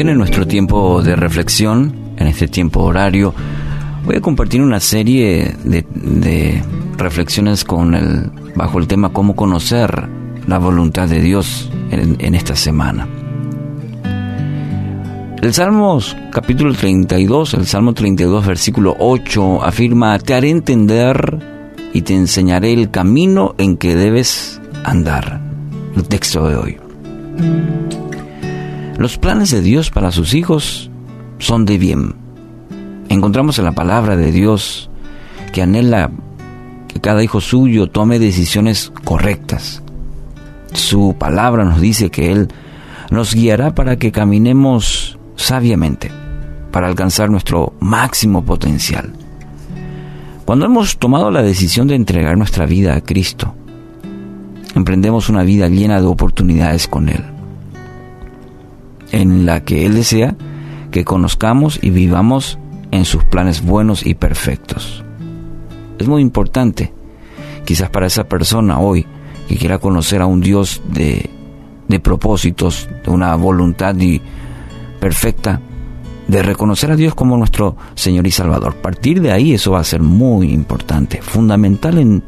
En nuestro tiempo de reflexión, en este tiempo horario, voy a compartir una serie de, reflexiones bajo el tema cómo conocer la voluntad de Dios en, en esta semana. El Salmos capítulo 32, el Salmo 32 versículo 8 afirma, te haré entender y te enseñaré el camino en que debes andar. El texto de hoy. Los planes de Dios para sus hijos son de bien. Encontramos en la palabra de Dios que anhela que cada hijo suyo tome decisiones correctas. Su palabra nos dice que Él nos guiará para que caminemos sabiamente, para alcanzar nuestro máximo potencial. Cuando hemos tomado la decisión de entregar nuestra vida a Cristo, emprendemos una vida llena de oportunidades con Él en la que Él desea que conozcamos y vivamos en sus planes buenos y perfectos. Es muy importante, quizás para esa persona hoy, que quiera conocer a un Dios de, de propósitos, de una voluntad y perfecta, de reconocer a Dios como nuestro Señor y Salvador. Partir de ahí eso va a ser muy importante, fundamental en,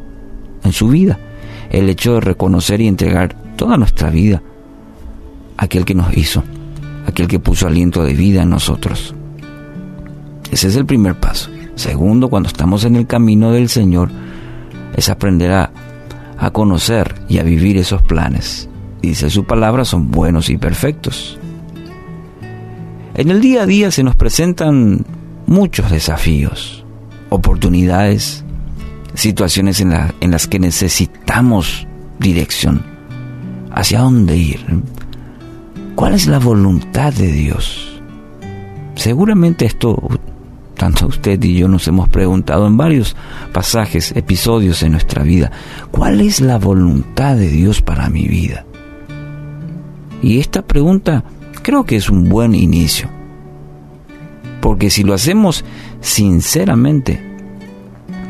en su vida. El hecho de reconocer y entregar toda nuestra vida a aquel que nos hizo aquel que puso aliento de vida en nosotros. Ese es el primer paso. Segundo, cuando estamos en el camino del Señor, es aprender a, conocer y a vivir esos planes. dice su palabra, son buenos y perfectos. En el día a día se nos presentan muchos desafíos, oportunidades, situaciones en, en las que necesitamos dirección. ¿Hacia dónde ir? ¿Cuál es la voluntad de Dios? Seguramente esto, tanto usted y yo nos hemos preguntado en varios pasajes, episodios en nuestra vida. ¿Cuál es la voluntad de Dios para mi vida? Y esta pregunta creo que es un buen inicio. Porque si lo hacemos sinceramente,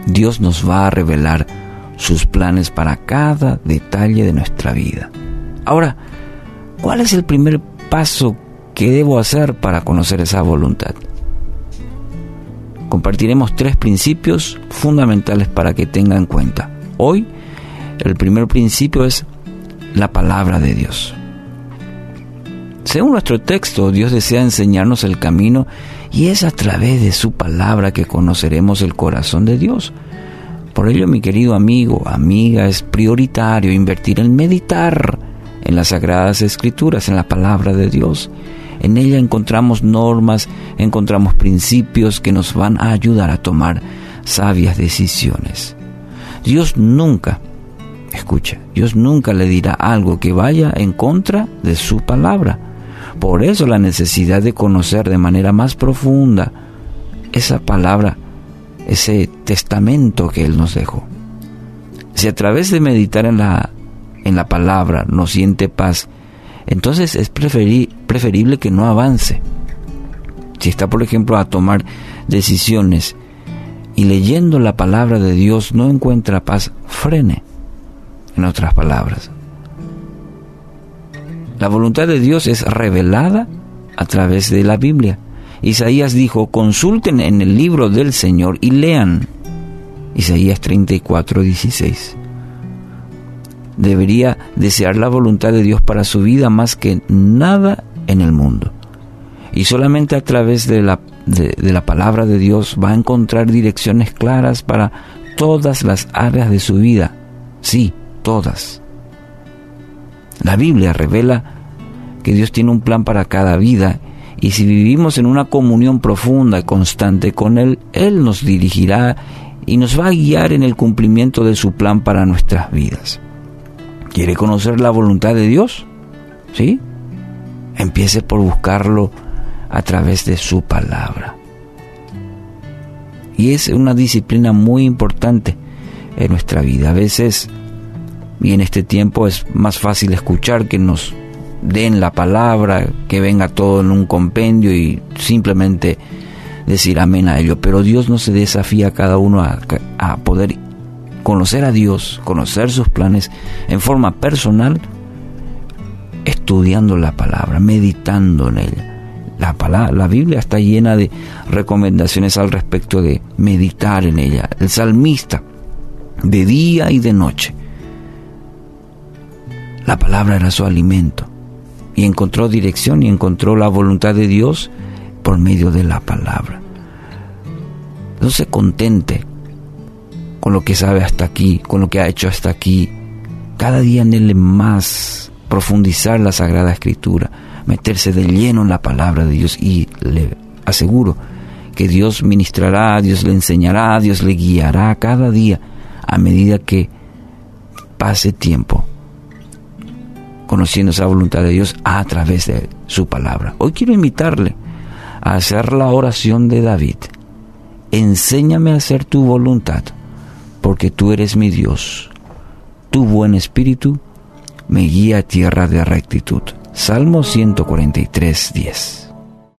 Dios nos va a revelar sus planes para cada detalle de nuestra vida. Ahora, ¿Cuál es el primer paso que debo hacer para conocer esa voluntad? Compartiremos tres principios fundamentales para que tengan en cuenta. Hoy, el primer principio es la palabra de Dios. Según nuestro texto, Dios desea enseñarnos el camino y es a través de su palabra que conoceremos el corazón de Dios. Por ello, mi querido amigo, amiga, es prioritario invertir en meditar en las sagradas escrituras, en la palabra de Dios. En ella encontramos normas, encontramos principios que nos van a ayudar a tomar sabias decisiones. Dios nunca, escucha, Dios nunca le dirá algo que vaya en contra de su palabra. Por eso la necesidad de conocer de manera más profunda esa palabra, ese testamento que Él nos dejó. Si a través de meditar en la en la palabra, no siente paz, entonces es preferible que no avance. Si está, por ejemplo, a tomar decisiones y leyendo la palabra de Dios no encuentra paz, frene. En otras palabras, la voluntad de Dios es revelada a través de la Biblia. Isaías dijo, consulten en el libro del Señor y lean. Isaías 34, 16 debería desear la voluntad de Dios para su vida más que nada en el mundo. Y solamente a través de la, de, la palabra de Dios va a encontrar direcciones claras para todas las áreas de su vida. Sí, todas. La Biblia revela que Dios tiene un plan para cada vida y si vivimos en una comunión profunda y constante con Él, Él nos dirigirá y nos va a guiar en el cumplimiento de su plan para nuestras vidas. ¿Quiere conocer la voluntad de Dios? ¿Sí? Empiece por buscarlo a través de su palabra. Y es una disciplina muy importante en nuestra vida. A veces, y en este tiempo es más fácil escuchar que nos den la palabra, que venga todo en un compendio y simplemente decir amén a ello. Pero Dios no se desafía a cada uno a, a poder conocer a Dios, conocer sus planes en forma personal, estudiando la palabra, meditando en ella. La, palabra, la Biblia está llena de recomendaciones al respecto de meditar en ella. El salmista, de día y de noche, la palabra era su alimento y encontró dirección y encontró la voluntad de Dios por medio de la palabra. No se contente con lo que sabe hasta aquí, con lo que ha hecho hasta aquí. Cada día anhele más profundizar la Sagrada Escritura, meterse de lleno en la palabra de Dios y le aseguro que Dios ministrará, Dios le enseñará, Dios le guiará cada día a medida que pase tiempo conociendo esa voluntad de Dios a través de su palabra. Hoy quiero invitarle a hacer la oración de David. Enséñame a hacer tu voluntad, porque tú eres mi Dios. Tu buen espíritu me guía a tierra de rectitud. Salmo 143, 10.